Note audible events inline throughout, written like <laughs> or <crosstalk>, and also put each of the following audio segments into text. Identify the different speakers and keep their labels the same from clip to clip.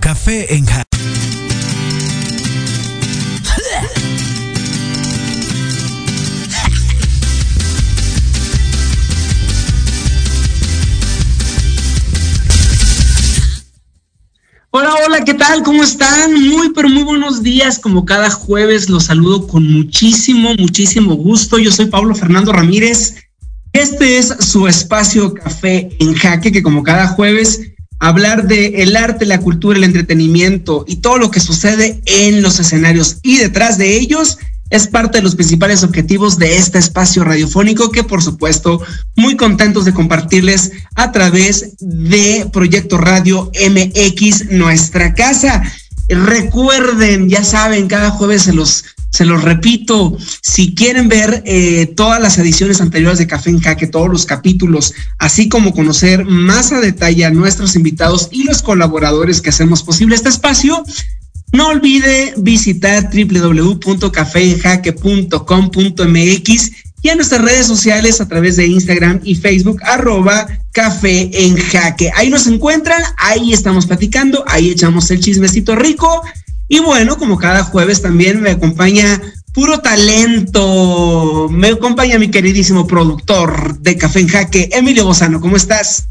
Speaker 1: Café en Jaque.
Speaker 2: Hola, hola, ¿qué tal? ¿Cómo están? Muy, pero muy buenos días. Como cada jueves los saludo con muchísimo, muchísimo gusto. Yo soy Pablo Fernando Ramírez. Este es su espacio Café en Jaque, que como cada jueves hablar de el arte, la cultura, el entretenimiento y todo lo que sucede en los escenarios y detrás de ellos es parte de los principales objetivos de este espacio radiofónico que por supuesto muy contentos de compartirles a través de Proyecto Radio MX, nuestra casa. Recuerden, ya saben, cada jueves se los, se los repito, si quieren ver eh, todas las ediciones anteriores de Café en Jaque, todos los capítulos, así como conocer más a detalle a nuestros invitados y los colaboradores que hacemos posible este espacio, no olvide visitar www.cafeenjaque.com.mx y a nuestras redes sociales a través de Instagram y Facebook, arroba Café en Jaque. Ahí nos encuentran, ahí estamos platicando, ahí echamos el chismecito rico. Y bueno, como cada jueves también me acompaña puro talento. Me acompaña mi queridísimo productor de Café en Jaque, Emilio Bozano. ¿Cómo estás?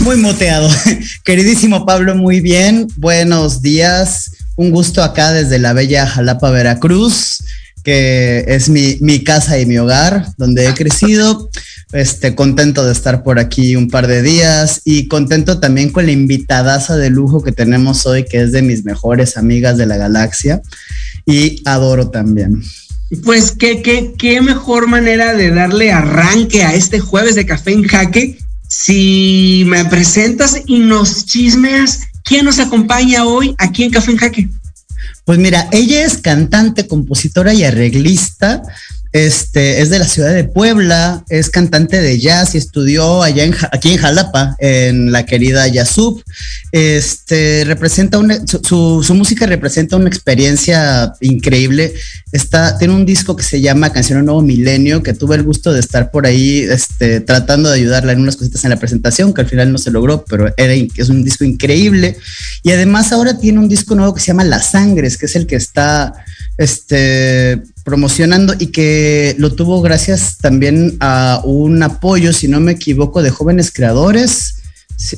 Speaker 3: Muy moteado. <laughs> Queridísimo Pablo, muy bien. Buenos días. Un gusto acá desde la bella Jalapa, Veracruz, que es mi, mi casa y mi hogar, donde he crecido. Este, contento de estar por aquí un par de días y contento también con la invitadaza de lujo que tenemos hoy, que es de mis mejores amigas de la galaxia y adoro también.
Speaker 2: Pues qué, qué, qué mejor manera de darle arranque a este jueves de Café en Jaque si me presentas y nos chismeas, ¿quién nos acompaña hoy aquí en Café en Jaque?
Speaker 3: Pues mira, ella es cantante, compositora y arreglista. Este, es de la ciudad de Puebla, es cantante de jazz y estudió allá en, aquí en Jalapa, en la querida Yasup. Este, representa una, su, música representa una experiencia increíble. Está, tiene un disco que se llama Canción Nuevo Milenio, que tuve el gusto de estar por ahí, este, tratando de ayudarla en unas cositas en la presentación, que al final no se logró, pero era, es un disco increíble. Y además ahora tiene un disco nuevo que se llama Las Sangres, que es el que está, este, promocionando y que lo tuvo gracias también a un apoyo, si no me equivoco, de jóvenes creadores,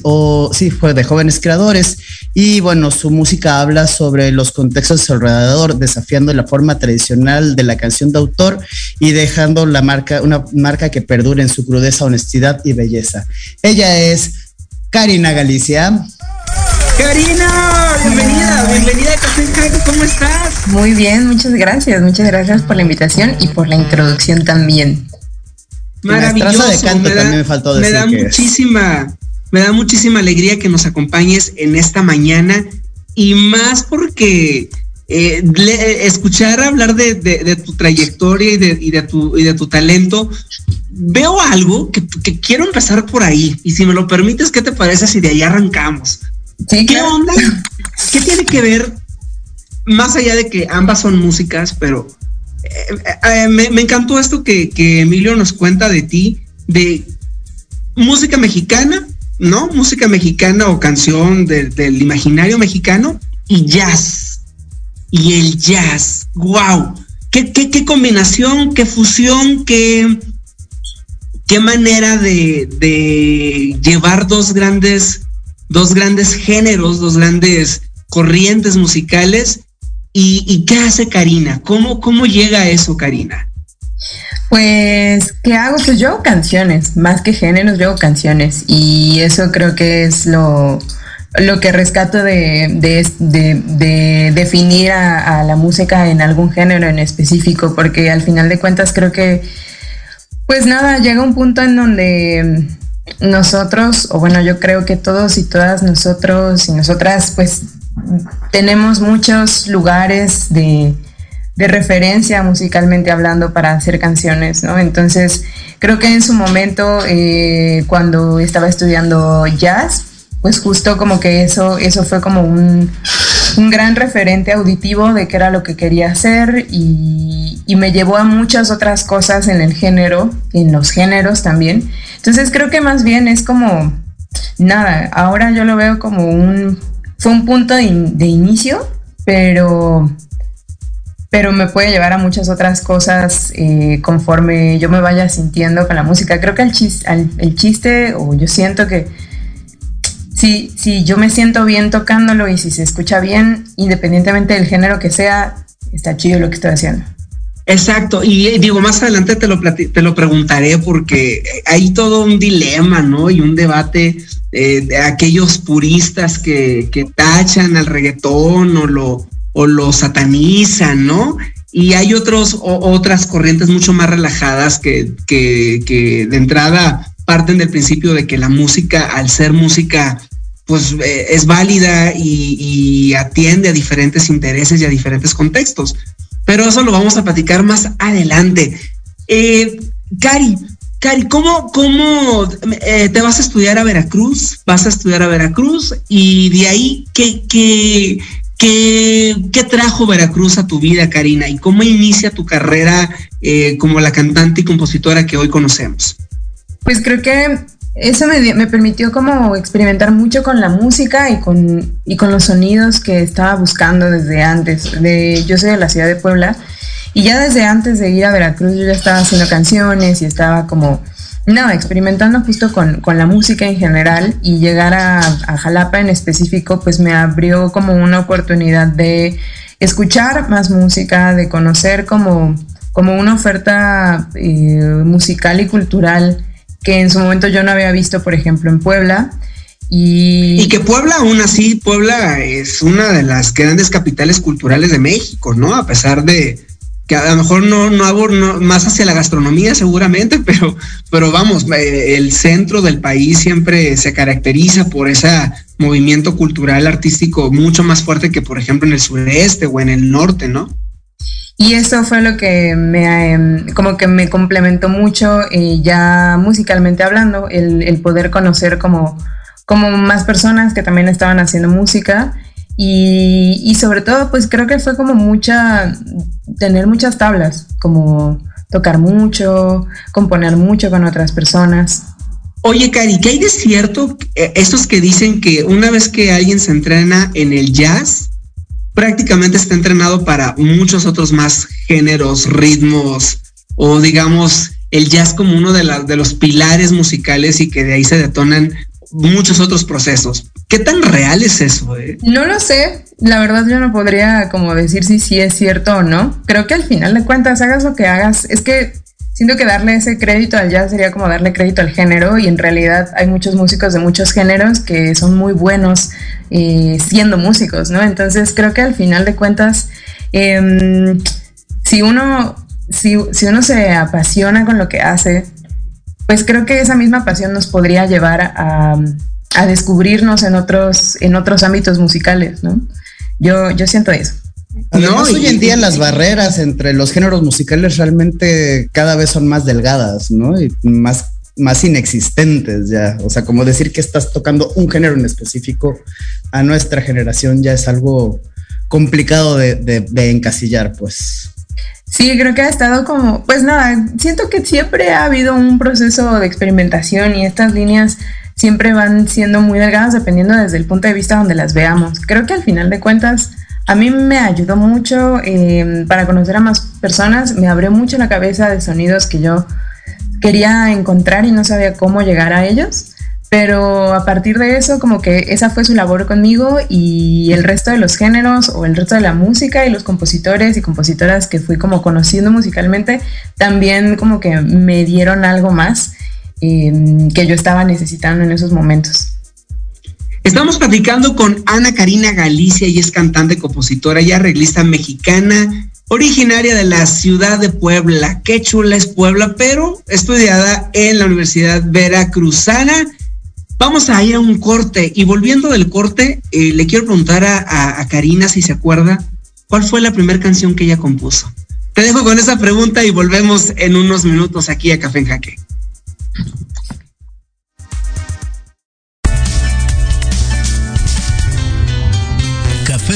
Speaker 3: o sí, fue de jóvenes creadores. Y bueno, su música habla sobre los contextos alrededor, desafiando la forma tradicional de la canción de autor y dejando la marca, una marca que perdure en su crudeza, honestidad y belleza. Ella es Karina Galicia.
Speaker 2: Karina, bienvenida, bienvenida a Café ¿cómo estás?
Speaker 4: Muy bien, muchas gracias, muchas gracias por la invitación y por la introducción también.
Speaker 2: Maravilloso, de canto me da, también me faltó decir me da muchísima, es. me da muchísima alegría que nos acompañes en esta mañana y más porque eh, le, escuchar hablar de, de, de, tu trayectoria y de, y de, tu, y de tu talento, veo algo que, que quiero empezar por ahí y si me lo permites, ¿qué te parece si de ahí arrancamos?
Speaker 4: Sí,
Speaker 2: ¿Qué onda? ¿Qué tiene que ver, más allá de que ambas son músicas, pero eh, eh, me, me, encantó esto que, que, Emilio nos cuenta de ti, de música mexicana, ¿no? Música mexicana o canción de, del imaginario mexicano y jazz. y el jazz. ¡Wow! ¿Qué, qué, combinación, qué fusión, qué, qué manera de, de, llevar dos grandes, dos grandes géneros, dos grandes corrientes musicales. ¿Y, qué hace Karina? ¿Cómo, ¿Cómo llega a eso, Karina?
Speaker 4: Pues, ¿qué hago? Pues yo hago canciones, más que géneros, yo hago canciones. Y eso creo que es lo, lo que rescato de, de, definir a, la música en algún género en específico, porque al final de cuentas creo que, pues nada, llega un punto en donde nosotros, o bueno, yo creo que todos y todas nosotros y nosotras, pues tenemos muchos lugares de de referencia musicalmente hablando para hacer canciones, ¿no? Entonces, creo que en su momento, eh, cuando estaba estudiando jazz, pues justo como que eso, eso fue como un, gran referente auditivo de qué era lo que quería hacer y, y, me llevó a muchas otras cosas en el género, en los géneros también. Entonces creo que más bien es como, nada, ahora yo lo veo como un, fue un punto de, inicio, pero pero me puede llevar a muchas otras cosas eh, conforme yo me vaya sintiendo con la música. Creo que el chiste, el chiste o yo siento que si, si yo me siento bien tocándolo y si se escucha bien, independientemente del género que sea, está chido lo que estoy haciendo.
Speaker 2: Exacto, y eh, digo, más adelante te lo, te lo preguntaré porque hay todo un dilema, ¿no? Y un debate eh, de aquellos puristas que, que tachan al reggaetón o lo, o lo satanizan, ¿no? Y hay otros, otras corrientes mucho más relajadas que, que, de entrada parten del principio de que la música, al ser música, pues eh, es válida y, atiende a diferentes intereses y a diferentes contextos. Pero eso lo vamos a platicar más adelante. Eh, Cari, Cari, ¿cómo, cómo eh, te vas a estudiar a Veracruz? Vas a estudiar a Veracruz y de ahí, ¿qué, qué, ¿Qué, trajo Veracruz a tu vida, Karina? ¿Y cómo inicia tu carrera como la cantante y compositora que hoy conocemos?
Speaker 4: Pues creo que eso me, permitió como experimentar mucho con la música y con, y con los sonidos que estaba buscando desde antes. Yo soy de la ciudad de Puebla y ya desde antes de ir a Veracruz yo ya estaba haciendo canciones y estaba como no, experimentando justo con, la música en general y llegar a, Jalapa en específico, pues me abrió como una oportunidad de escuchar más música, de conocer como, como una oferta eh, musical y cultural que en su momento yo no había visto, por ejemplo, en Puebla. Y...
Speaker 2: y, que Puebla, aún así, Puebla es una de las grandes capitales culturales de México, ¿no? A pesar de, que a lo mejor no, no hago más hacia la gastronomía seguramente, <laughs> pero, pero vamos, eh, el centro del país siempre se caracteriza por ese movimiento cultural artístico mucho más fuerte que por ejemplo en el sureste o en el norte, ¿no?
Speaker 4: Y eso fue lo que me, em, como que me complementó mucho eh, ya musicalmente hablando, el, poder conocer como, como más personas que también estaban haciendo música y, sobre todo, pues creo que fue como mucha, tener muchas tablas, como tocar mucho, componer mucho con otras personas.
Speaker 2: Oye, Cari, ¿qué hay de cierto? Eh, estos que dicen que una vez que alguien se entrena en el jazz, prácticamente está entrenado para muchos otros más géneros, ritmos, o digamos, el jazz como uno de, de los pilares musicales y que de ahí se detonan muchos otros procesos. ¿Qué tan real es eso? Eh?
Speaker 4: No lo sé. La verdad yo no podría como decir si sí es cierto o no. Creo que al final de cuentas hagas lo que hagas. Es que siento que darle ese crédito al jazz sería como darle crédito al género y en realidad hay muchos músicos de muchos géneros que son muy buenos eh, siendo músicos, ¿no? Entonces creo que al final de cuentas, em, si uno... Si, si uno se apasiona con lo que hace, pues creo que esa misma pasión nos podría llevar a, descubrirnos en otros, en otros ámbitos musicales, ¿no? Yo, yo siento eso.
Speaker 3: No, hoy en día las barreras entre los géneros musicales realmente cada vez son más delgadas, ¿no? Y más, más inexistentes ya. O sea, como decir que estás tocando un género en específico a nuestra generación ya es algo complicado de, de encasillar, pues.
Speaker 4: Sí, creo que ha estado como, pues nada, siento que siempre ha habido un proceso de experimentación y estas líneas siempre van siendo muy delgadas dependiendo desde el punto de vista donde las veamos. Creo que al final de cuentas a mí me ayudó mucho em, para conocer a más personas, me abrió mucho la cabeza de sonidos que yo quería encontrar y no sabía cómo llegar a ellos. Pero a partir de eso, como que esa fue su labor conmigo y el resto de los géneros o el resto de la música y los compositores y compositoras que fui como conociendo musicalmente, también como que me dieron algo más em, que yo estaba necesitando en esos momentos.
Speaker 2: Estamos platicando con Ana Karina Galicia, y es cantante, compositora y arreglista mexicana, originaria de la ciudad de Puebla. Qué chula es Puebla, pero estudiada en la Universidad Veracruzana Vamos a ir a un corte y volviendo del corte, eh, le quiero preguntar a, Karina si se acuerda cuál fue la primera canción que ella compuso. Te dejo con esa pregunta y volvemos en unos minutos aquí a Café en Jaque.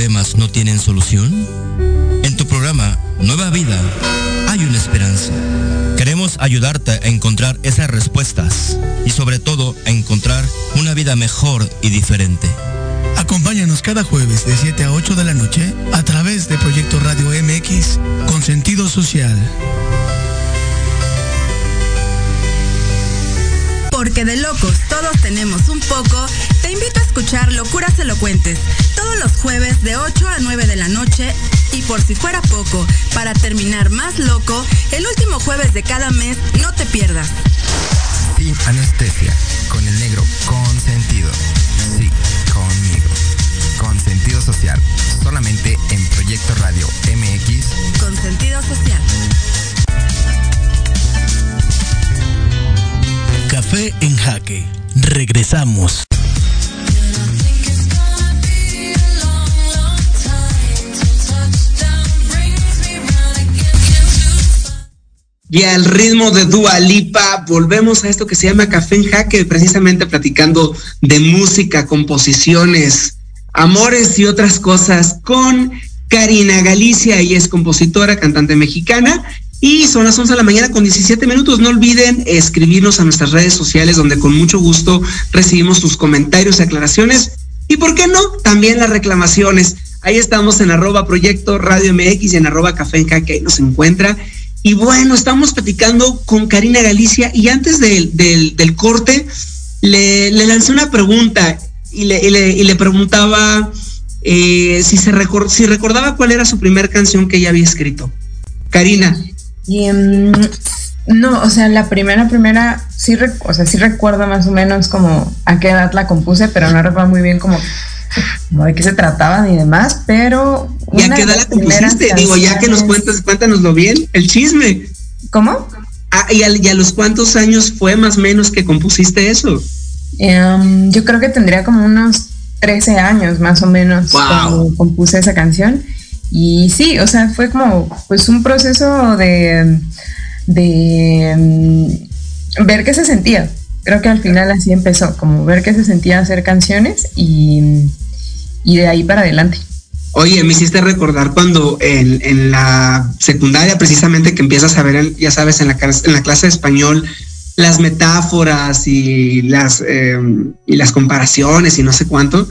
Speaker 5: Problemas no tienen solución? En tu programa Nueva Vida hay una esperanza. Queremos ayudarte a encontrar esas respuestas y sobre todo a encontrar una vida mejor y diferente.
Speaker 6: Acompáñanos cada jueves de 7 a 8 de la noche a través de Proyecto Radio MX con sentido social.
Speaker 7: porque de locos todos tenemos un poco, te invito a escuchar Locuras Elocuentes todos los jueves de 8 a 9 de la noche y por si fuera poco, para terminar más loco, el último jueves de cada mes no te pierdas.
Speaker 8: Sin anestesia, con el negro consentido. Sí, conmigo. Con sentido social, solamente en Proyecto Radio MX.
Speaker 7: Con sentido social.
Speaker 9: Café en Jaque. Regresamos.
Speaker 2: Y al ritmo de Dua Lipa, volvemos a esto que se llama Café en Jaque, precisamente platicando de música, composiciones, amores y otras cosas con Karina Galicia, ella es compositora, cantante mexicana, y son las 11 de la mañana con 17 minutos. No olviden escribirnos a nuestras redes sociales donde con mucho gusto recibimos sus comentarios y aclaraciones. Y por qué no, también las reclamaciones. Ahí estamos en arroba proyecto radio MX y en arroba café en que ahí nos encuentra. Y bueno, estamos platicando con Karina Galicia y antes del, del, corte le, le, lancé una pregunta y le, y le, preguntaba eh, si, se si recordaba cuál era su primera canción que ella había escrito. Karina,
Speaker 4: Em, no, o sea, la primera, primera, sí, o sea, sí recuerdo más o menos como a qué edad la compuse, pero no recuerdo muy bien como, <laughs> de qué se trataba ni demás, pero...
Speaker 2: ¿Y a qué edad la compusiste? Digo, ya que nos cuentas, cuéntanoslo bien, el chisme.
Speaker 4: ¿Cómo?
Speaker 2: Ah, ¿y, a, los cuántos años fue más o menos que compusiste eso?
Speaker 4: Em, yo creo que tendría como unos 13 años más o menos cuando compuse esa canción. Y sí, o sea, fue como pues un proceso de, de mm, ver qué se sentía. Creo que al final así empezó, como ver que se sentía hacer canciones y, y de ahí para adelante.
Speaker 2: Oye, me hiciste recordar cuando en, la secundaria, precisamente que empiezas a ver, ya sabes, en la, en la clase de español, las metáforas y las, em, y las comparaciones y no sé cuánto.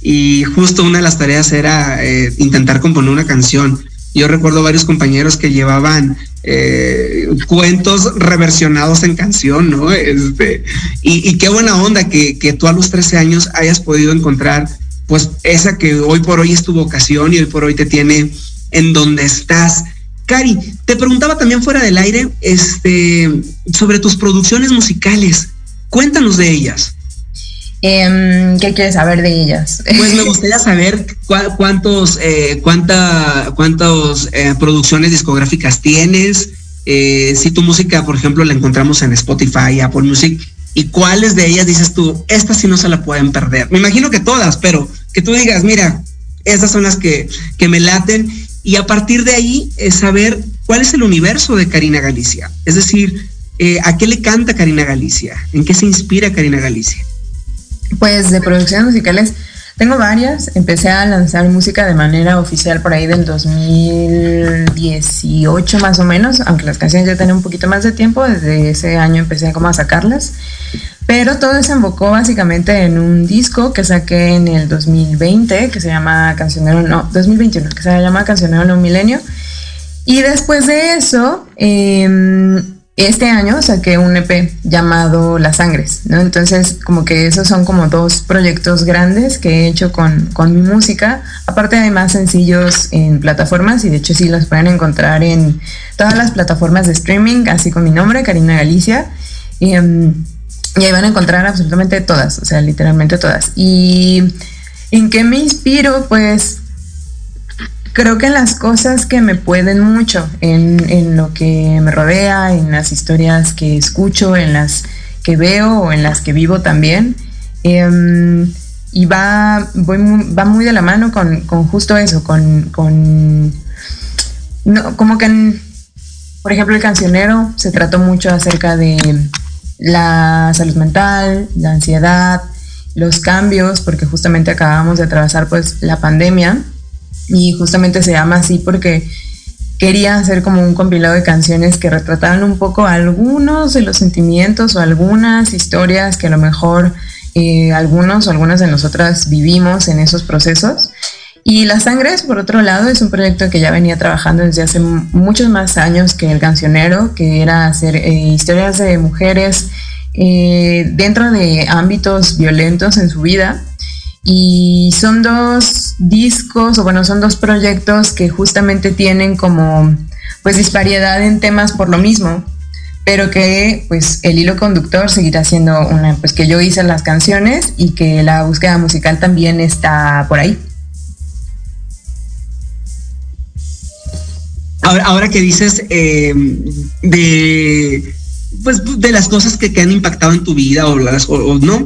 Speaker 2: Y justo una de las tareas era eh, intentar componer una canción. Yo recuerdo varios compañeros que llevaban eh, cuentos reversionados en canción, ¿no? Este, y, qué buena onda que, que tú a los 13 años hayas podido encontrar pues esa que hoy por hoy es tu vocación y hoy por hoy te tiene en donde estás. Cari, te preguntaba también fuera del aire este, sobre tus producciones musicales. Cuéntanos de ellas.
Speaker 4: Em, ¿Qué quieres saber de ellas?
Speaker 2: Pues me gustaría saber cuántos, eh, cuánta, cuántas eh, producciones discográficas tienes. Eh, si tu música, por ejemplo, la encontramos en Spotify, Apple Music, y cuáles de ellas dices tú, estas sí no se la pueden perder. Me imagino que todas, pero que tú digas, mira, estas son las que, que me laten y a partir de ahí es saber cuál es el universo de Karina Galicia. Es decir, eh, ¿a qué le canta Karina Galicia? ¿En qué se inspira Karina Galicia?
Speaker 4: Pues de producciones musicales tengo varias. Empecé a lanzar música de manera oficial por ahí del 2018 más o menos, aunque las canciones ya tienen un poquito más de tiempo. Desde ese año empecé como a sacarlas. Pero todo desembocó básicamente en un disco que saqué en el 2020, que se llama Cancionero, no, 2021, que se llama Cancionero No Milenio. Y después de eso, eh, este año saqué un EP llamado Las Sangres, ¿no? Entonces, como que esos son como dos proyectos grandes que he hecho con, mi música. Aparte hay más sencillos en plataformas y de hecho sí los pueden encontrar en todas las plataformas de streaming, así con mi nombre, Karina Galicia. Y, em, y ahí van a encontrar absolutamente todas, o sea, literalmente todas. ¿Y en qué me inspiro? Pues creo que en las cosas que me pueden mucho, en, lo que me rodea, en las historias que escucho, en las que veo o en las que vivo también. Em, y va, va muy de la mano con, justo eso, con, como que, por ejemplo, el cancionero se trató mucho acerca de la salud mental, la ansiedad, los cambios, porque justamente acabamos de atravesar pues la pandemia y justamente se llama así porque quería hacer como un compilado de canciones que retrataran un poco algunos de los sentimientos o algunas historias que a lo mejor eh, algunos o algunas de nosotras vivimos en esos procesos. Y Las Sangres, por otro lado, es un proyecto que ya venía trabajando desde hace muchos más años que El Cancionero, que era hacer eh, historias de mujeres eh, dentro de ámbitos violentos en su vida y son dos discos, o bueno, son dos proyectos que justamente tienen como pues disparidad en temas por lo mismo, pero que pues el hilo conductor seguirá siendo una, pues que yo hice las canciones y que la búsqueda musical también está por ahí.
Speaker 2: Ahora, ahora que dices eh, de pues de las cosas que, han impactado en tu vida o, las, o, no,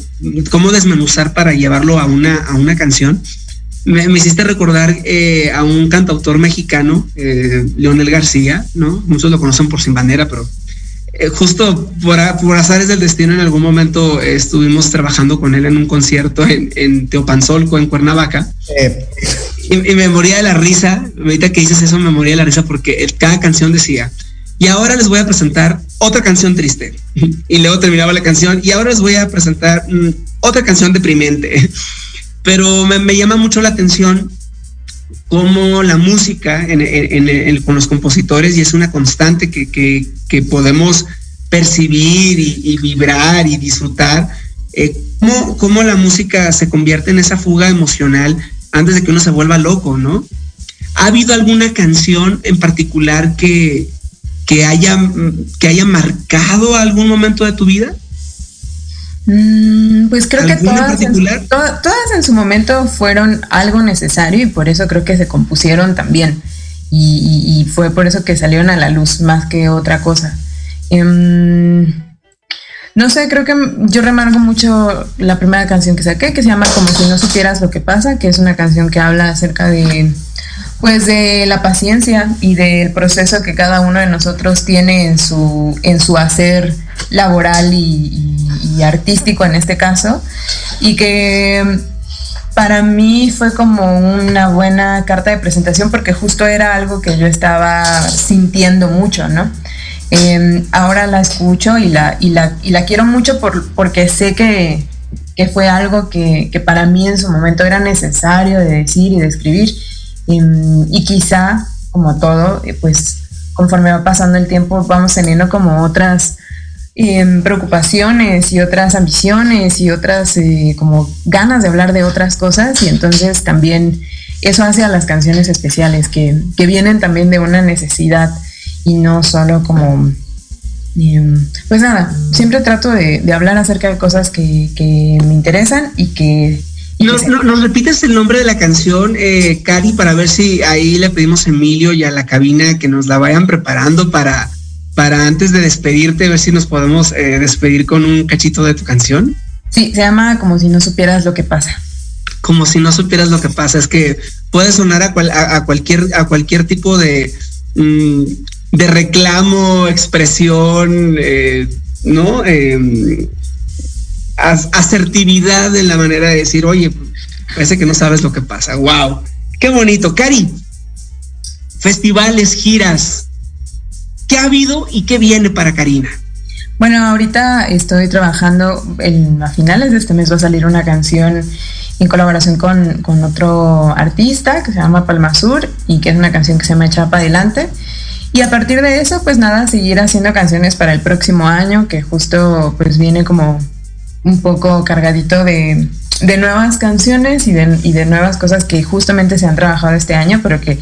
Speaker 2: cómo desmenuzar para llevarlo a una, a una canción. Me, hiciste recordar eh, a un cantautor mexicano, eh, Leonel García, ¿no? Muchos lo conocen por Sin Bandera, pero eh, justo por, por, azares del destino en algún momento estuvimos trabajando con él en un concierto en, en Teopanzolco, en Cuernavaca. Y, y, me moría de la risa, ahorita que dices eso me moría de la risa porque cada canción decía, y ahora les voy a presentar otra canción triste. Y luego terminaba la canción. Y ahora les voy a presentar mm, otra canción deprimente. <laughs> Pero me, llama mucho la atención cómo la música con los compositores, y es una constante que, podemos percibir y, vibrar y disfrutar, eh, cómo, cómo la música se convierte en esa fuga emocional antes de que uno se vuelva loco, ¿no? ¿Ha habido alguna canción en particular que, que haya, que haya marcado algún momento de tu vida?
Speaker 4: Mm, pues creo que todas en, todas en su momento fueron algo necesario y por eso creo que se compusieron también. Y, fue por eso que salieron a la luz más que otra cosa. Em, no sé, creo que yo remarco mucho la primera canción que saqué, que se llama Como si no supieras lo que pasa, que es una canción que habla acerca de pues de la paciencia y del proceso que cada uno de nosotros tiene en su, en su hacer laboral y, artístico en este caso, y que para mí fue como una buena carta de presentación porque justo era algo que yo estaba sintiendo mucho, ¿no? Em, ahora la escucho y la, y la, y la quiero mucho por, porque sé que, que fue algo que, que, para mí en su momento era necesario de decir y de escribir. Em, y quizá, como todo, eh, pues conforme va pasando el tiempo vamos teniendo como otras eh, preocupaciones y otras ambiciones y otras eh, como ganas de hablar de otras cosas. Y entonces también eso hace a las canciones especiales que, que vienen también de una necesidad y no solo como em, pues nada, siempre trato de, hablar acerca de cosas que me interesan y que
Speaker 2: nos, nos, repites el nombre de la canción, eh, Cari, para ver si ahí le pedimos a Emilio y a la cabina que nos la vayan preparando para, para antes de despedirte, ver si nos podemos eh, despedir con un cachito de tu canción.
Speaker 4: Sí, se llama Como si no supieras lo que pasa.
Speaker 2: Como si no supieras lo que pasa. Es que puede sonar a, cual, a, a cualquier, a cualquier tipo de, mm, de reclamo, expresión, eh, ¿no? Asertividad en la manera de decir, oye, parece que no sabes lo que pasa. ¡Wow! ¡Qué bonito! Cari, festivales, giras, ¿qué ha habido y qué viene para Karina?
Speaker 4: Bueno, ahorita estoy trabajando, en, a finales de este mes va a salir una canción en colaboración con, con otro artista que se llama Palma Sur y que es una canción que se llama Echa para adelante. Y a partir de eso, pues nada, seguir haciendo canciones para el próximo año, que justo pues viene como un poco cargadito de, de nuevas canciones y de, y de, nuevas cosas que justamente se han trabajado este año, pero que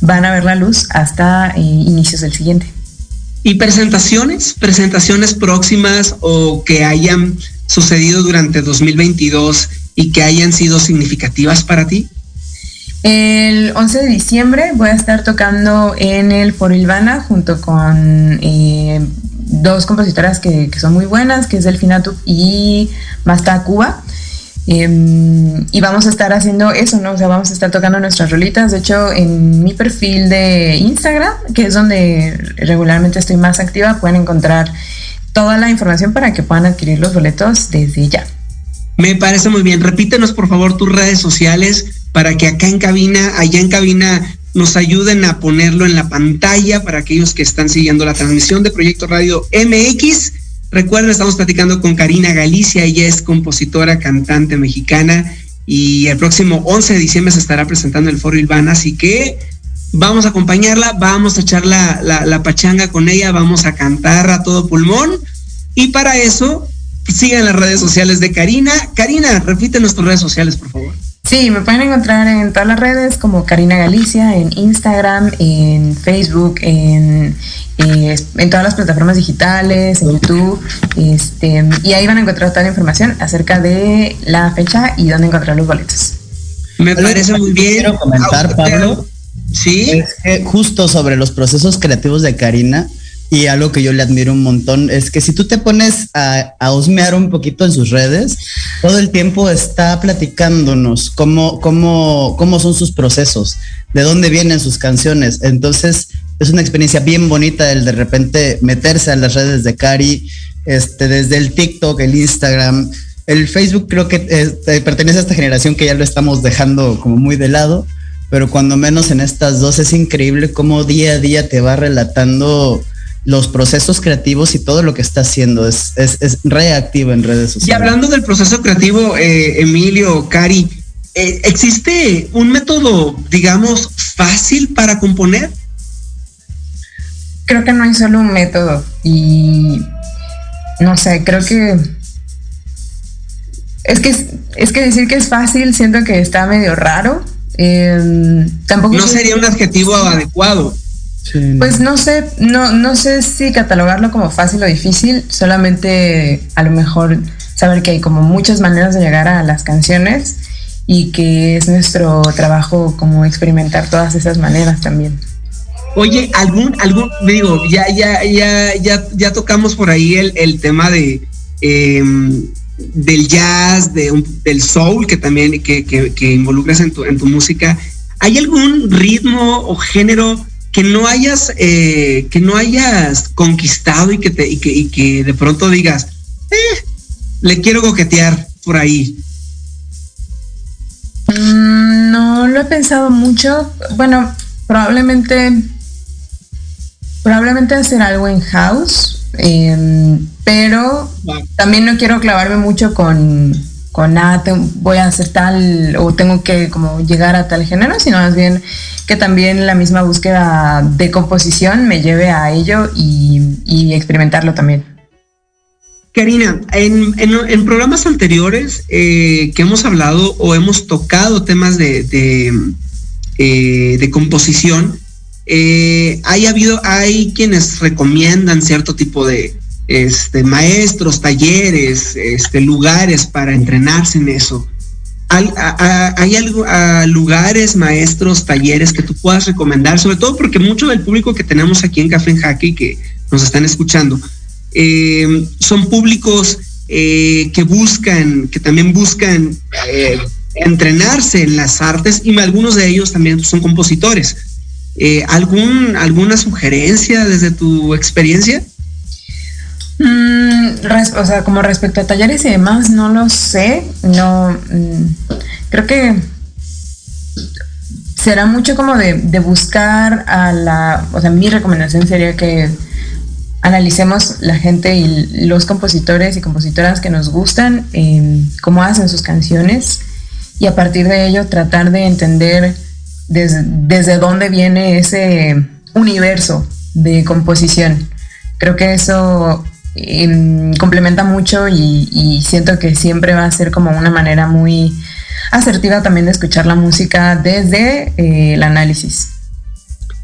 Speaker 4: van a ver la luz hasta eh, inicios del siguiente.
Speaker 2: ¿Y presentaciones? ¿Presentaciones próximas o que hayan sucedido durante 2022 y que hayan sido significativas para ti?
Speaker 4: El 11 de diciembre voy a estar tocando en el Foro Ilvana junto con eh, dos compositoras que, son muy buenas, que es Delfina y Masta Cuba. Eh, y vamos a estar haciendo eso, ¿no? O sea, vamos a estar tocando nuestras rolitas. De hecho, en mi perfil de Instagram, que es donde regularmente estoy más activa, pueden encontrar toda la información para que puedan adquirir los boletos desde ya.
Speaker 2: Me parece muy bien. Repítenos, por favor, tus redes sociales para que acá en cabina, allá en cabina, nos ayuden a ponerlo en la pantalla para aquellos que están siguiendo la transmisión de Proyecto Radio MX. Recuerden, estamos platicando con Karina Galicia, ella es compositora, cantante mexicana y el próximo 11 de diciembre se estará presentando el Foro Ilvana, así que vamos a acompañarla, vamos a echar la, la, la pachanga con ella, vamos a cantar a todo pulmón y para eso sigan las redes sociales de Karina. Karina, repite nuestras redes sociales, por favor.
Speaker 4: Sí, me pueden encontrar en todas las redes como Karina Galicia, en Instagram, en Facebook, en, eh, en todas las plataformas digitales, en YouTube, este, y ahí van a encontrar toda la información acerca de la fecha y dónde encontrar los boletos.
Speaker 2: Me parece muy bien.
Speaker 3: Quiero comentar, Pablo.
Speaker 2: Sí.
Speaker 3: Es que justo sobre los procesos creativos de Karina, y algo que yo le admiro un montón es que si tú te pones a, a osmear un poquito en sus redes, todo el tiempo está platicándonos cómo, cómo, cómo son sus procesos, de dónde vienen sus canciones. Entonces, es una experiencia bien bonita el de repente meterse a las redes de Cari, este, desde el TikTok, el Instagram, el Facebook creo que eh, pertenece a esta generación que ya lo estamos dejando como muy de lado, pero cuando menos en estas dos es increíble cómo día a día te va relatando los procesos creativos y todo lo que está haciendo. Es, es, es reactivo en redes sociales.
Speaker 2: Y hablando del proceso creativo, eh, Emilio, Cari, eh, ¿existe un método, digamos, fácil para componer?
Speaker 4: Creo que no hay solo un método y no sé, creo que es que es que decir que es fácil siento que está medio raro. Eh, tampoco
Speaker 2: no sería un adjetivo adecuado.
Speaker 4: Sí. Pues no sé, no, no sé si catalogarlo como fácil o difícil, solamente a lo mejor saber que hay como muchas maneras de llegar a las canciones y que es nuestro trabajo como experimentar todas esas maneras también.
Speaker 2: Oye, algún, algún, digo, ya, ya, ya, ya, ya tocamos por ahí el, el tema de eh, del jazz, de un, del soul que también que, que, que involucras en tu, en tu música. ¿Hay algún ritmo o género que no hayas, eh, que no hayas conquistado y que, te, y que, y que de pronto digas, eh, le quiero coquetear por ahí.
Speaker 4: Mm, no lo he pensado mucho. Bueno, probablemente probablemente hacer algo en house, em, pero también no quiero clavarme mucho con, con nada, voy a hacer tal o tengo que como llegar a tal género, sino más bien que también la misma búsqueda de composición me lleve a ello y, experimentarlo también.
Speaker 2: Karina, en, programas anteriores eh, que hemos hablado o hemos tocado temas de, de, eh, composición, eh, hay habido, hay quienes recomiendan cierto tipo de este, maestros, talleres, este, lugares para entrenarse en eso. ¿Hay, hay algo, lugares, maestros, talleres que tú puedas recomendar? Sobre todo porque mucho del público que tenemos aquí en Café en Jaque que nos están escuchando eh, son públicos eh, que buscan, que también buscan entrenarse en las artes y algunos de ellos también son compositores. Eh, ¿algún, ¿Alguna sugerencia desde tu experiencia?
Speaker 4: Mm, o sea, como respecto a talleres y demás, no lo sé. No, mm, creo que será mucho como de, buscar a la, o sea, mi recomendación sería que analicemos la gente y los compositores y compositoras que nos gustan, eh, cómo hacen sus canciones y a partir de ello tratar de entender desde, dónde viene ese universo de composición. Creo que eso em, complementa mucho y, siento que siempre va a ser como una manera muy asertiva también de escuchar la música desde eh, el análisis.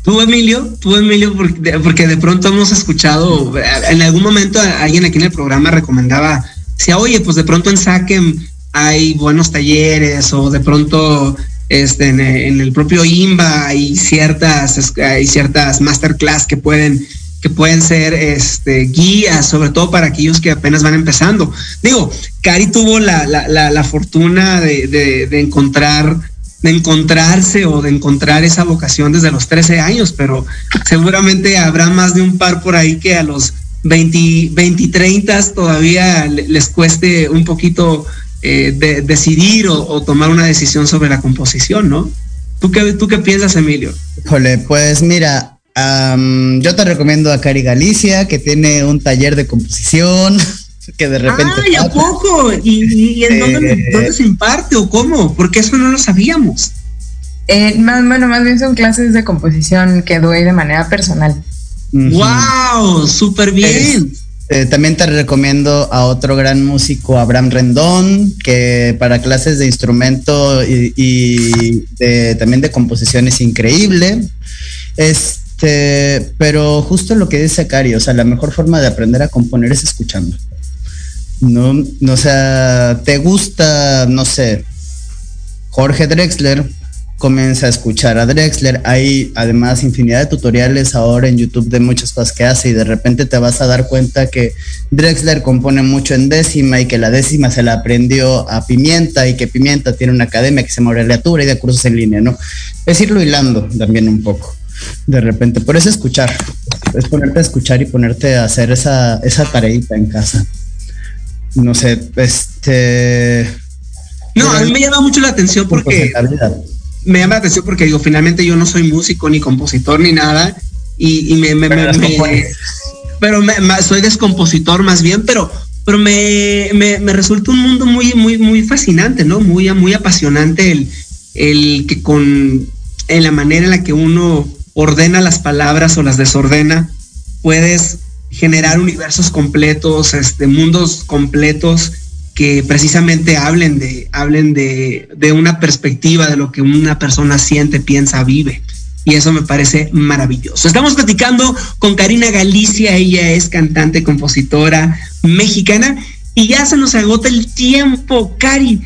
Speaker 2: Tú, Emilio, tú, Emilio, porque, de pronto hemos escuchado, en algún momento alguien aquí en el programa recomendaba, si oye, pues de pronto en Saquem hay buenos talleres o de pronto este, en, el propio IMBA hay ciertas, hay ciertas masterclass que pueden, que pueden ser este, guías, sobre todo para aquellos que apenas van empezando. Digo, Cari tuvo la, la, la, fortuna de, de, encontrar de encontrarse o de encontrar esa vocación desde los 13 años, pero seguramente habrá más de un par por ahí que a los 20, 20 30 todavía les cueste un poquito eh, de, decidir o, tomar una decisión sobre la composición, ¿no? ¿Tú qué, tú qué piensas, Emilio?
Speaker 3: Híjole, pues mira, yo te recomiendo a Cari Galicia, que tiene un taller de composición, <laughs> que de repente...
Speaker 2: ¡Ay, a poco! ¿Y, en eh, dónde, se imparte o cómo? Porque eso no lo sabíamos.
Speaker 4: Eh, más, bueno, más bien son clases de composición que doy de manera personal.
Speaker 2: ¡Wow! ¡Súper bien!
Speaker 3: Eh, también te recomiendo a otro gran músico, Abraham Rendón, que para clases de instrumento y, también de composición es increíble. Este, pero justo lo que dice Cari, o sea, la mejor forma de aprender a componer es escuchando. No, o sea, te gusta, no sé, Jorge Drexler, comienza a escuchar a Drexler. Hay además infinidad de tutoriales ahora en YouTube de muchas cosas que hace y de repente te vas a dar cuenta que Drexler compone mucho en décima y que la décima se la aprendió a Pimienta y que Pimienta tiene una academia que se llama Oreleatura y de cursos en línea, ¿no? Es irlo hilando también un poco. De repente, por eso escuchar, es ponerte a escuchar y ponerte a hacer esa, esa tareita en casa. No sé, este...
Speaker 2: No, a mí me llama mucho la atención porque me llama la atención porque digo, finalmente yo no soy músico ni compositor ni nada y, me, me, pero, me, pero soy descompositor más bien, pero pero me, me, resulta un mundo muy, muy, muy fascinante, ¿no? Muy, muy apasionante el, el que con en la manera en la que uno ordena las palabras o las desordena, puedes generar universos completos, este, mundos completos que precisamente hablen de, hablen de, de una perspectiva de lo que una persona siente, piensa, vive y eso me parece maravilloso. Estamos platicando con Karina Galicia, ella es cantante, compositora mexicana y ya se nos agota el tiempo, Cari.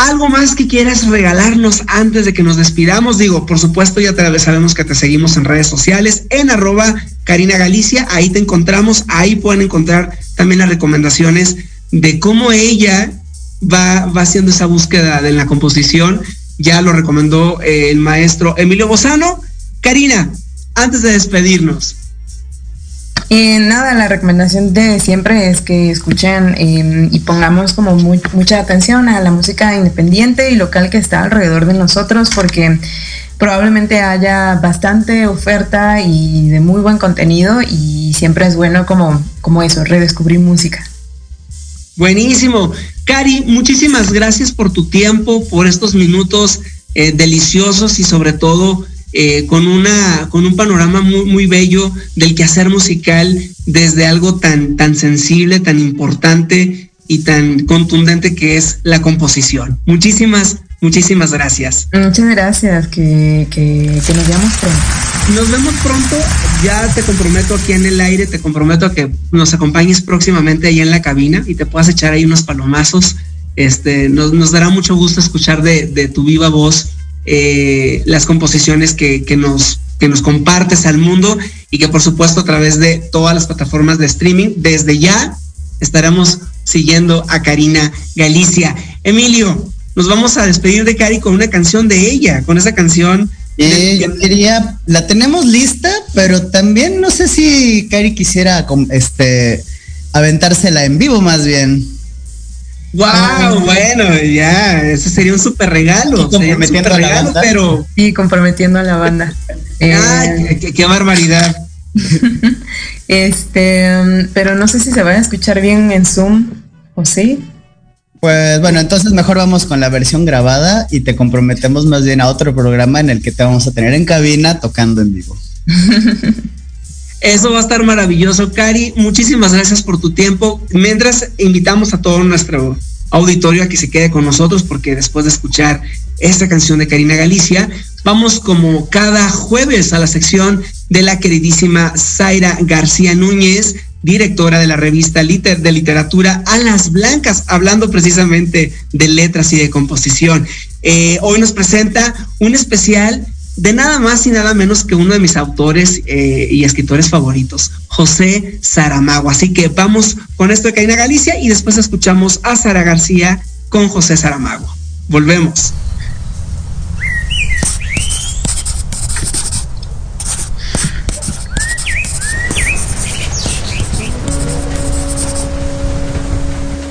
Speaker 2: ¿Algo más que quieras regalarnos antes de que nos despidamos? Digo, por supuesto, ya te sabemos que te seguimos en redes sociales, en arroba Karina Galicia, ahí te encontramos, ahí pueden encontrar también las recomendaciones de cómo ella va, va haciendo esa búsqueda de la composición. Ya lo recomendó eh, el maestro Emilio Bozano. Karina, antes de despedirnos,
Speaker 4: Eh, nada, la recomendación de siempre es que escuchen em, y pongamos como mucha atención a la música independiente y local que está alrededor de nosotros porque probablemente haya bastante oferta y de muy buen contenido y siempre es bueno como, como eso, redescubrir música.
Speaker 2: Buenísimo. Cari, muchísimas gracias por tu tiempo, por estos minutos eh, deliciosos y sobre todo eh, con, una, con un panorama muy, muy bello del quehacer musical desde algo tan, tan sensible, tan importante y tan contundente que es la composición. Muchísimas, muchísimas gracias.
Speaker 4: Muchas gracias, que, que, que nos veamos pronto.
Speaker 2: Nos vemos pronto, ya te comprometo aquí en el aire, te comprometo a que nos acompañes próximamente ahí en la cabina y te puedas echar ahí unos palomazos. Este, nos, nos dará mucho gusto escuchar de, de tu viva voz eh, las composiciones que, nos, que nos compartes al mundo y que por supuesto a través de todas las plataformas de streaming, desde ya estaremos siguiendo a Karina Galicia. Emilio, nos vamos a despedir de Cari con una canción de ella, con esa canción.
Speaker 3: Eh, yo quería, la tenemos lista, pero también no sé si Cari quisiera este aventársela en vivo más bien.
Speaker 2: Wow, bueno, ya, ese sería un súper regalo. Comprometiendo regalo, pero.
Speaker 4: Sí, comprometiendo a la banda.
Speaker 2: eh, qué, barbaridad. <laughs>
Speaker 4: este, pero no sé si se va a escuchar bien en Zoom, ¿o sí?
Speaker 3: Pues bueno, entonces mejor vamos con la versión grabada y te comprometemos más bien a otro programa en el que te vamos a tener en cabina tocando en vivo. <laughs>
Speaker 2: Eso va a estar maravilloso, Cari. Muchísimas gracias por tu tiempo. Mientras invitamos a todo nuestro auditorio a que se quede con nosotros, porque después de escuchar esta canción de Karina Galicia, vamos como cada jueves a la sección de la queridísima Zaira García Núñez, directora de la revista Liter de Literatura Alas Blancas, hablando precisamente de letras y de composición. Eh, hoy nos presenta un especial de nada más y nada menos que uno de mis autores eh, y escritores favoritos, José Saramago. Así que vamos con esto de Caína Galicia y después escuchamos a Sara García con José Saramago. Volvemos.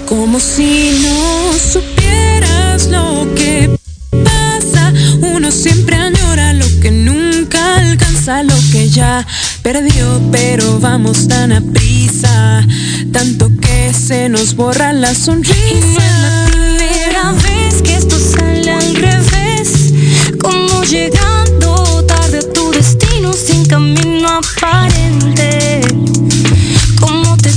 Speaker 10: Como si no supieras lo que uno siempre que nunca alcanza lo que ya perdió, pero vamos tan a prisa, tanto que se nos borra la sonrisa.
Speaker 11: Y es la primera vez que esto sale al revés, como llegando tarde a tu destino sin camino aparente. Como te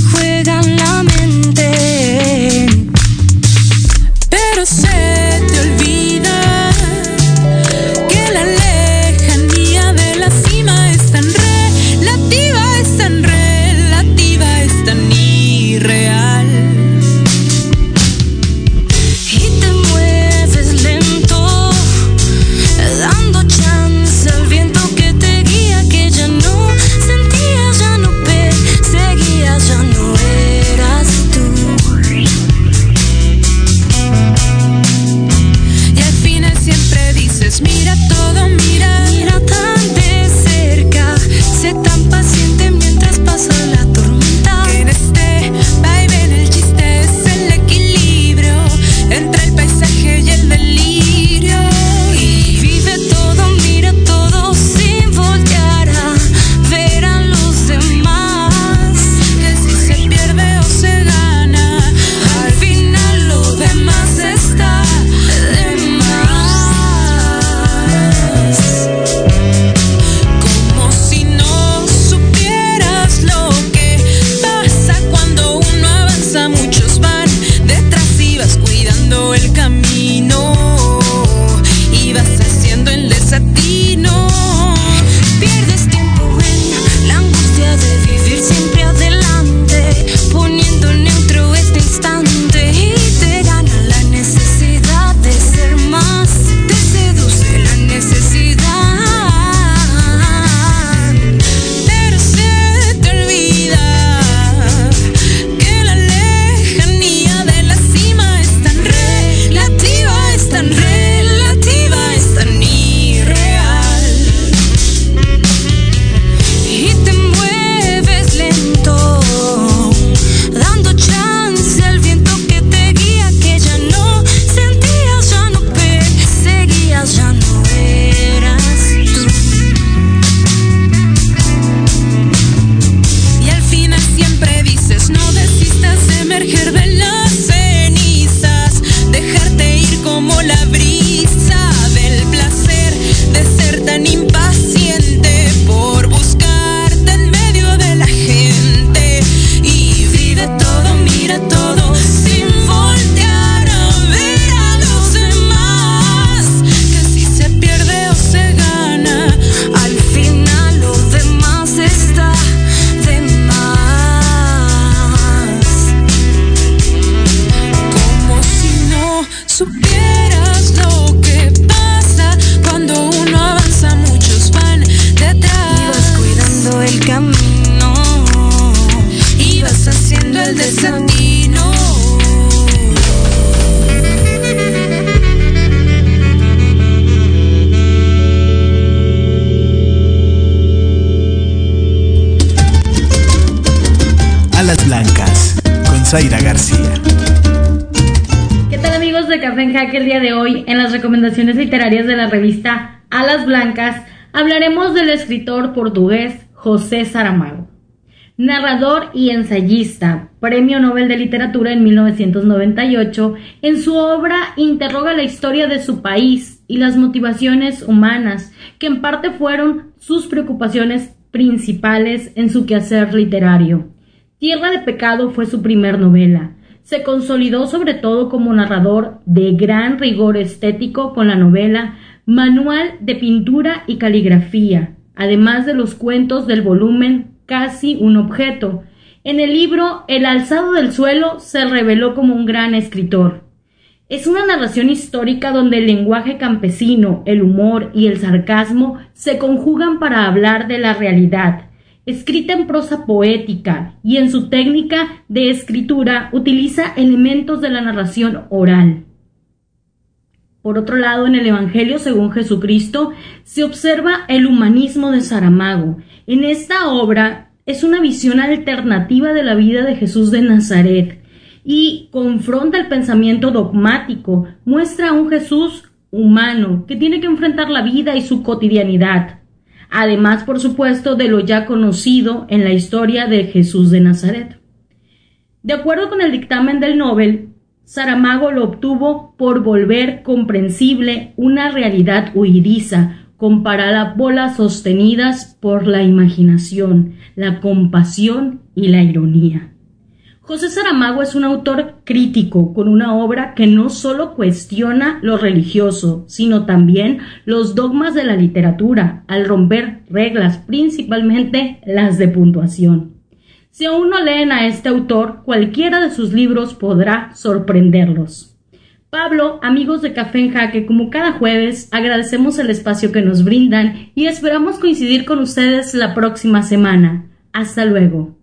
Speaker 12: literarias de la revista Alas Blancas hablaremos del escritor portugués José Saramago. Narrador y ensayista, Premio Nobel de Literatura en 1998, en su obra interroga la historia de su país y las motivaciones humanas, que en parte fueron sus preocupaciones principales en su quehacer literario. Tierra de Pecado fue su primer novela. Se consolidó sobre todo como narrador de gran rigor estético con la novela Manual de Pintura y Caligrafía, además de los cuentos del volumen Casi un objeto. En el libro El alzado del suelo se reveló como un gran escritor. Es una narración histórica donde el lenguaje campesino, el humor y el sarcasmo se conjugan para hablar de la realidad, escrita en prosa poética y en su técnica de escritura utiliza elementos de la narración oral. Por otro lado, en el Evangelio según Jesucristo se observa el humanismo de Saramago. En esta obra es una visión alternativa de la vida de Jesús de Nazaret y confronta el pensamiento dogmático, muestra a un Jesús humano que tiene que enfrentar la vida y su cotidianidad además por supuesto de lo ya conocido en la historia de Jesús de Nazaret. De acuerdo con el dictamen del Nobel, Saramago lo obtuvo por volver comprensible una realidad huidiza con parábolas sostenidas por la imaginación, la compasión y la ironía. José Saramago es un autor crítico con una obra que no solo cuestiona lo religioso, sino también los dogmas de la literatura, al romper reglas, principalmente las de puntuación. Si aún no leen a este autor, cualquiera de sus libros podrá sorprenderlos. Pablo, amigos de Café en Jaque, como cada jueves, agradecemos el espacio que nos brindan y esperamos coincidir con ustedes la próxima semana. Hasta luego.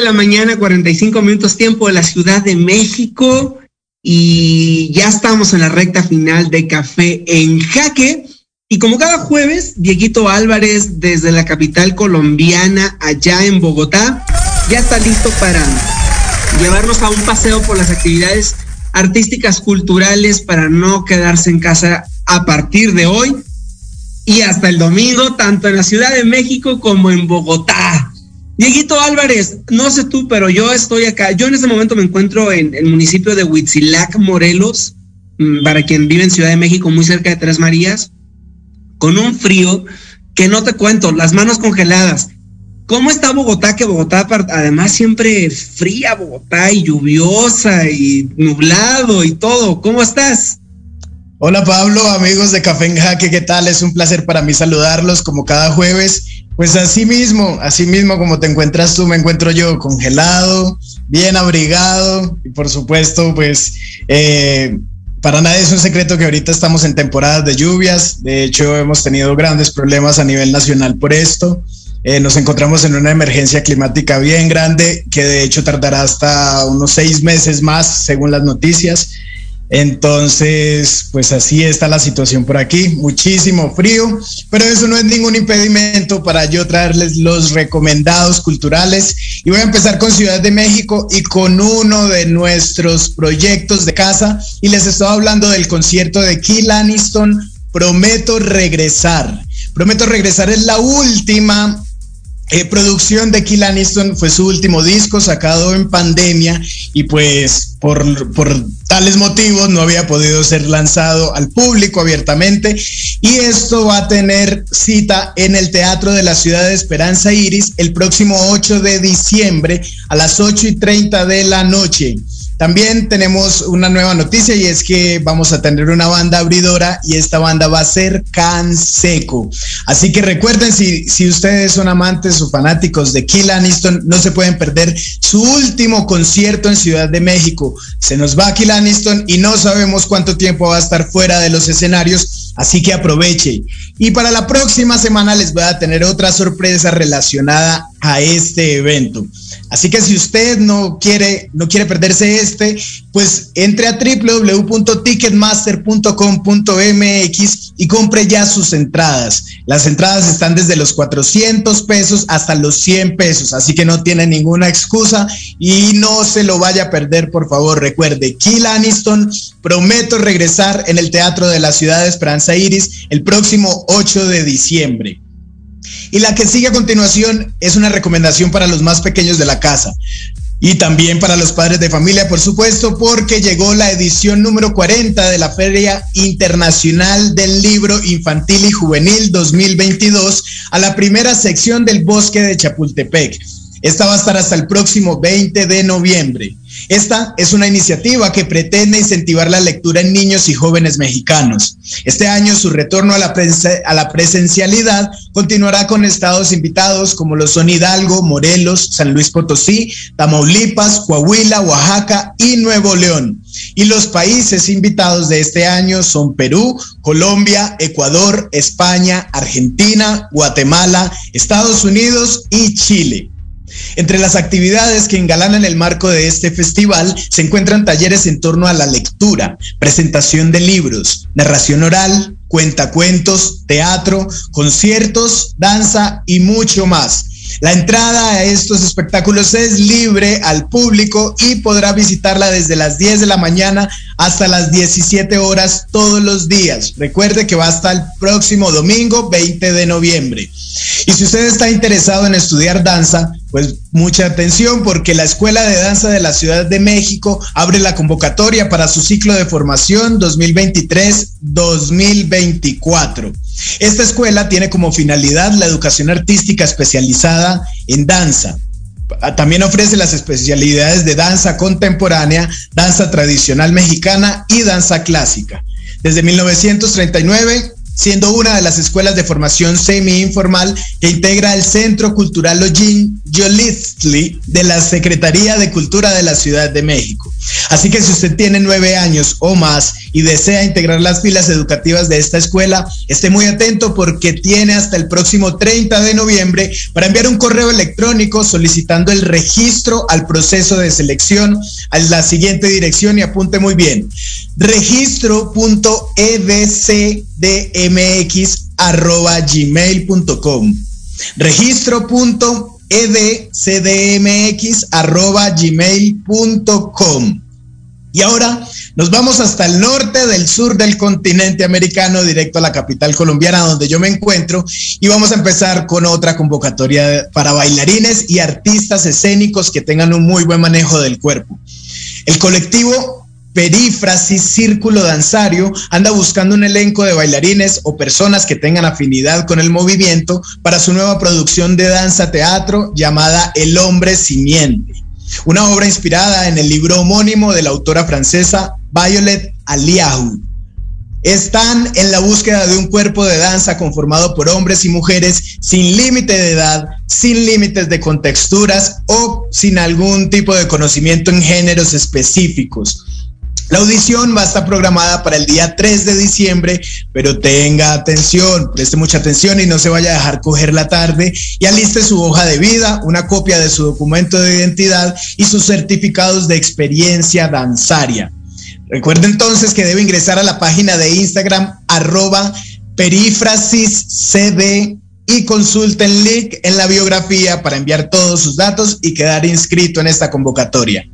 Speaker 2: De la mañana, 45 minutos tiempo de la Ciudad de México y ya estamos en la recta final de Café en Jaque. Y como cada jueves, Dieguito Álvarez desde la capital colombiana, allá en Bogotá, ya está listo para llevarnos a un paseo por las actividades artísticas culturales para no quedarse en casa a partir de hoy y hasta el domingo, tanto en la Ciudad de México como en Bogotá. Dieguito Álvarez, no sé tú, pero yo estoy acá. Yo en este momento me encuentro en el municipio de Huitzilac, Morelos, mm, para quien vive en Ciudad de México, muy cerca de Tres Marías, con un frío que no te cuento, las manos congeladas. ¿Cómo está Bogotá? Que Bogotá, además, siempre fría, Bogotá, y lluviosa, y nublado, y todo. ¿Cómo estás?
Speaker 13: Hola Pablo, amigos de Café en Jaque, ¿qué tal? Es un placer para mí saludarlos como cada jueves pues así mismo, así mismo como te encuentras tú, me encuentro yo congelado, bien abrigado y por supuesto, pues eh, para nadie es un secreto que ahorita estamos en temporadas de lluvias. De hecho, hemos tenido grandes problemas a nivel nacional por esto. Eh, nos encontramos en una emergencia climática bien grande que de hecho tardará hasta unos seis meses más, según las noticias. Entonces, pues así está la situación por aquí, muchísimo frío, pero eso no es ningún impedimento para yo traerles los recomendados culturales. Y voy a empezar con Ciudad de México y con uno de nuestros proyectos de casa. Y les estoy hablando del concierto de Kill Aniston, Prometo regresar. Prometo regresar es la última eh, producción de Kill Aniston fue su último disco sacado en pandemia y pues por, por tales motivos no había podido ser lanzado al público abiertamente y esto va a tener cita en el Teatro de la Ciudad de Esperanza Iris el próximo 8 de diciembre a las 8 y 30 de la noche. También tenemos una nueva noticia y es que vamos a tener una banda abridora y esta banda va a ser Canseco. Así que recuerden, si, si ustedes son amantes o fanáticos de Kill Aniston, no se pueden perder su último concierto en Ciudad de México. Se nos va Kill Aniston y no sabemos cuánto tiempo va a estar fuera de los escenarios, así que aproveche. Y para la próxima semana les voy a tener otra sorpresa relacionada a este evento. Así que si usted no quiere, no quiere perderse este, pues entre a www.ticketmaster.com.mx y compre ya sus entradas. Las entradas están desde los 400 pesos hasta los 100 pesos, así que no tiene ninguna excusa y no se lo vaya a perder, por favor. Recuerde, Kill Aniston, prometo regresar en el Teatro de la Ciudad de Esperanza Iris el próximo 8 de diciembre. Y la que sigue a continuación es una recomendación para los más pequeños de la casa. Y también para los padres de familia, por supuesto, porque llegó la edición número 40 de la Feria Internacional del Libro Infantil y Juvenil 2022 a la primera sección del Bosque de Chapultepec. Esta va a estar hasta el próximo 20 de noviembre. Esta es una iniciativa que pretende incentivar la lectura en niños y jóvenes mexicanos. Este año su retorno a la, presencialidad continuará con estados invitados como los son Hidalgo, Morelos, San Luis Potosí, Tamaulipas, Coahuila, Oaxaca y Nuevo León. Y los países invitados de este año son Perú, Colombia, Ecuador, España, Argentina, Guatemala, Estados Unidos y Chile. Entre las actividades que engalanan el marco de este festival se encuentran talleres en torno a la lectura, presentación de libros, narración oral, cuentacuentos, teatro, conciertos, danza y mucho más. La entrada a estos espectáculos es libre al público y podrá visitarla desde las 10 de la mañana hasta las 17 horas todos los días. Recuerde que va hasta el próximo domingo 20 de noviembre. Y si usted está interesado en estudiar danza, pues mucha atención porque la Escuela de Danza de la Ciudad de México abre la convocatoria para su ciclo de formación 2023-2024. Esta escuela tiene como finalidad la educación artística especializada en danza. También ofrece las especialidades de danza contemporánea, danza tradicional mexicana y danza clásica. Desde 1939 siendo una de las escuelas de formación semi-informal que integra el Centro Cultural Ojin Yolistli de la Secretaría de Cultura de la Ciudad de México. Así que si usted tiene nueve años o más y desea integrar las filas educativas de esta escuela, esté muy atento porque tiene hasta el próximo 30 de noviembre para enviar un correo electrónico solicitando el registro al proceso de selección a la siguiente dirección y apunte muy bien. registro.edcdmx.gmail.com registro.edcdmx.gmail.com y ahora nos vamos hasta el norte del sur del continente americano, directo a la capital colombiana donde yo me encuentro, y vamos a empezar con otra convocatoria para bailarines y artistas escénicos que tengan un muy buen manejo del cuerpo. El colectivo Perífrasis Círculo Danzario anda buscando un elenco de bailarines o personas que tengan afinidad con el movimiento para su nueva producción de danza teatro llamada El hombre simiente una obra inspirada en el libro homónimo de la autora francesa Violet Aliahu. Están en la búsqueda de un cuerpo de danza conformado por hombres y mujeres sin límite de edad, sin límites de contexturas o sin algún tipo de conocimiento en géneros específicos. La audición va a estar programada para el día 3 de diciembre, pero tenga atención, preste mucha atención y no se vaya a dejar coger la tarde y aliste su hoja de vida, una copia de su documento de identidad y sus certificados de experiencia danzaria. Recuerde entonces que debe ingresar a la página de Instagram arroba perífrasiscd y consulte el link en la biografía para enviar todos sus datos y quedar inscrito en esta convocatoria.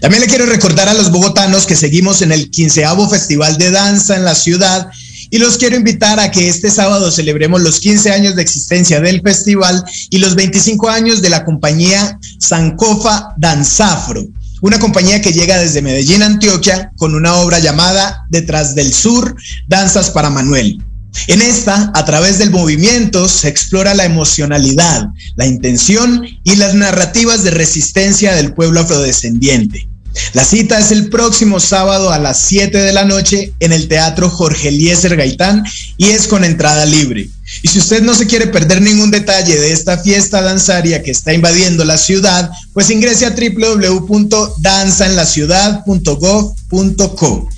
Speaker 13: También le quiero recordar a los bogotanos que seguimos en el quinceavo Festival de Danza en la ciudad y los quiero invitar a que este sábado celebremos los 15 años de existencia del festival y los 25 años de la compañía Sancofa Danzafro, una compañía que llega desde Medellín, Antioquia, con una obra llamada Detrás del Sur, Danzas para Manuel. En esta, a través del movimiento, se explora la emocionalidad, la intención y las narrativas de resistencia del pueblo afrodescendiente. La cita es el próximo sábado a las 7 de la noche en el Teatro Jorge Eliezer Gaitán y es con entrada libre. Y si usted no se quiere perder ningún detalle de esta fiesta danzaria que está invadiendo la ciudad, pues ingrese a www.danzaenlaciudad.gov.co.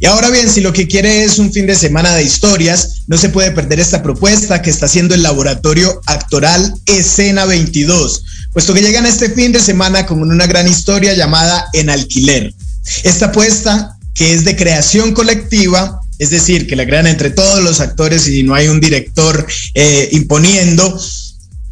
Speaker 13: Y ahora bien, si lo que quiere es un fin de semana de historias, no se puede perder esta propuesta que está haciendo el laboratorio actoral Escena 22, puesto que llegan este fin de semana con una gran historia llamada En Alquiler. Esta apuesta, que es de creación colectiva, es decir, que la crean entre todos los actores y no hay un director eh, imponiendo,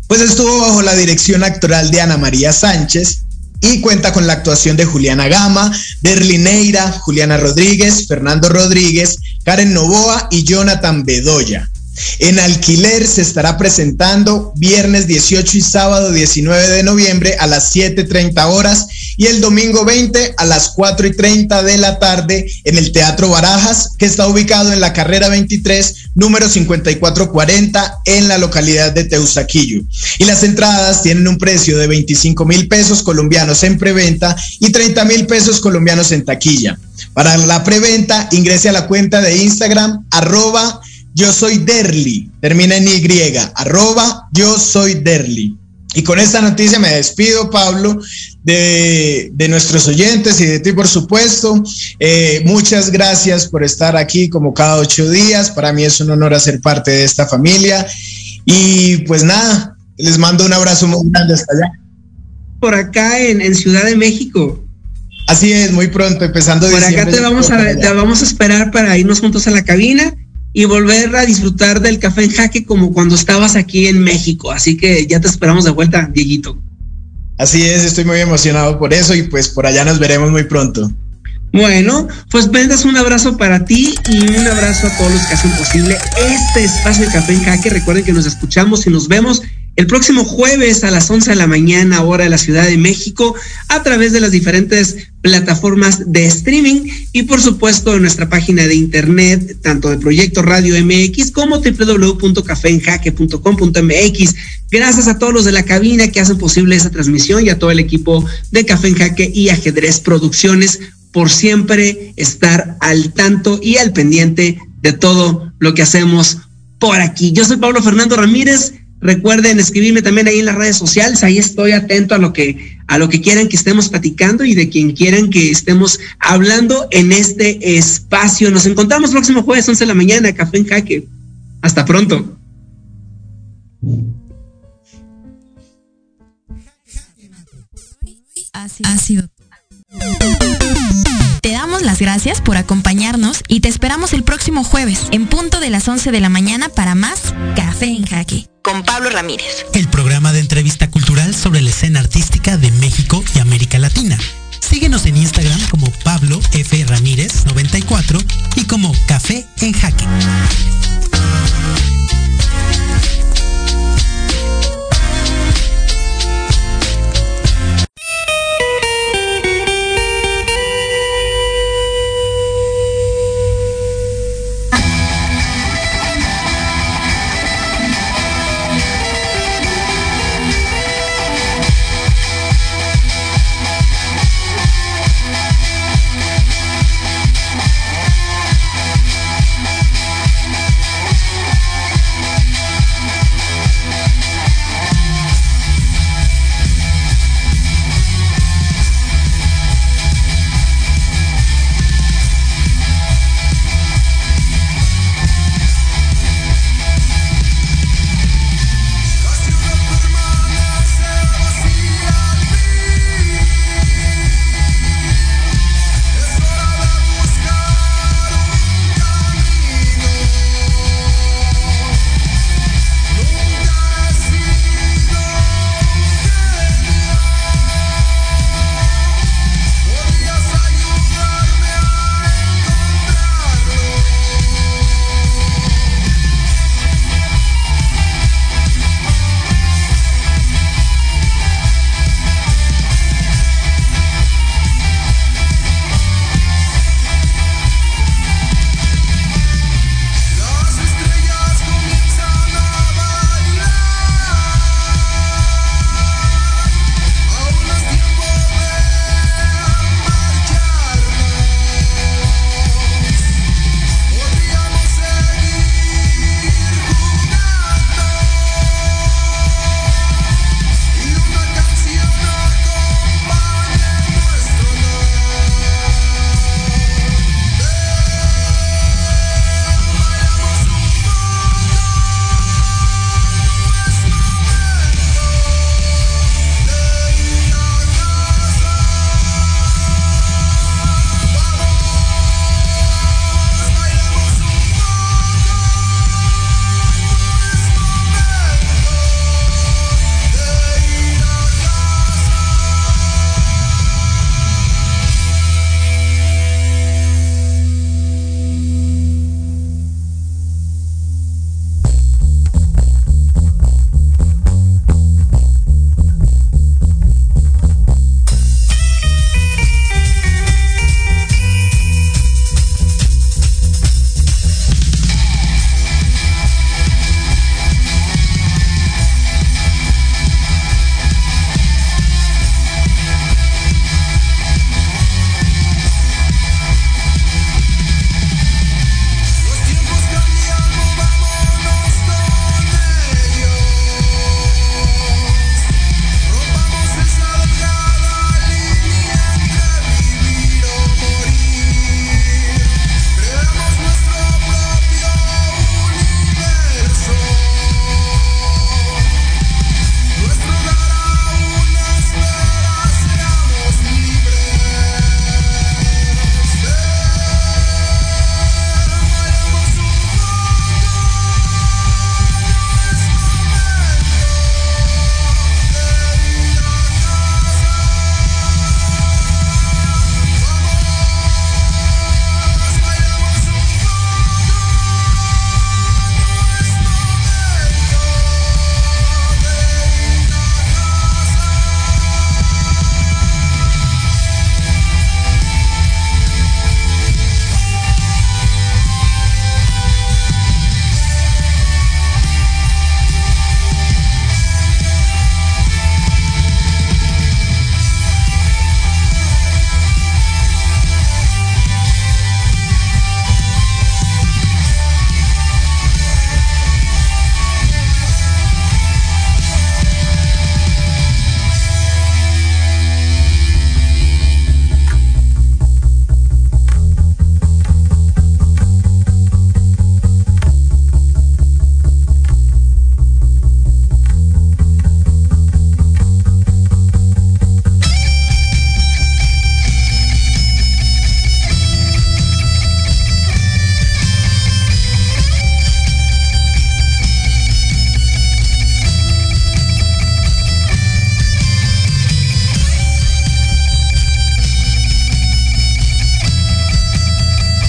Speaker 13: pues estuvo bajo la dirección actoral de Ana María Sánchez, y cuenta con la actuación de Juliana Gama, Berlineira, Juliana Rodríguez, Fernando Rodríguez, Karen Novoa y Jonathan Bedoya. En alquiler se estará presentando viernes 18 y sábado 19 de noviembre a las 7.30 horas y el domingo 20 a las 4 y 30 de la tarde en el Teatro Barajas, que está ubicado en la carrera 23, número 5440, en la localidad de Teusaquillo. Y las entradas tienen un precio de 25 mil pesos colombianos en preventa y 30 mil pesos colombianos en taquilla. Para la preventa, ingrese a la cuenta de Instagram, arroba yo soy Derly, termina en Y, arroba yo soy Derly. Y con esta noticia me despido, Pablo, de, nuestros oyentes y de ti, por supuesto. Eh, muchas gracias por estar aquí como cada ocho días. Para mí es un honor hacer parte de esta familia. Y pues nada, les mando un abrazo muy grande hasta allá.
Speaker 2: Por acá en, Ciudad de México.
Speaker 13: Así es, muy pronto, empezando
Speaker 2: Por acá te vamos, a, te vamos a esperar para irnos juntos a la cabina y volver a disfrutar del café en jaque como cuando estabas aquí en México. Así que ya te esperamos de vuelta, Dieguito.
Speaker 13: Así es, estoy muy emocionado por eso y pues por allá nos veremos muy pronto.
Speaker 2: Bueno, pues vendas un abrazo para ti y un abrazo a todos los que hacen posible este espacio de Café en Jaque. Recuerden que nos escuchamos y nos vemos el próximo jueves a las 11 de la mañana, hora de la Ciudad de México, a través de las diferentes plataformas de streaming y por supuesto en nuestra página de internet, tanto de Proyecto Radio MX como www.cafeenjaque.com.mx. Gracias a todos los de la cabina que hacen posible esa transmisión y a todo el equipo de Café en Jaque y Ajedrez Producciones por siempre estar al tanto y al pendiente de todo lo que hacemos por aquí. Yo soy Pablo Fernando Ramírez. Recuerden escribirme también ahí en las redes sociales, ahí estoy atento a lo que a lo que quieran que estemos platicando y de quien quieran que estemos hablando en este espacio. Nos encontramos próximo jueves 11 de la mañana, Café en Jaque. Hasta pronto.
Speaker 14: Te damos las gracias por acompañarnos y te esperamos el próximo jueves en punto de las 11 de la mañana para más Café en Jaque con Pablo Ramírez.
Speaker 9: El programa de entrevista cultural sobre la escena artística de México y América Latina. Síguenos en Instagram como Pablo F. Ramírez 94 y como Café en Jaque.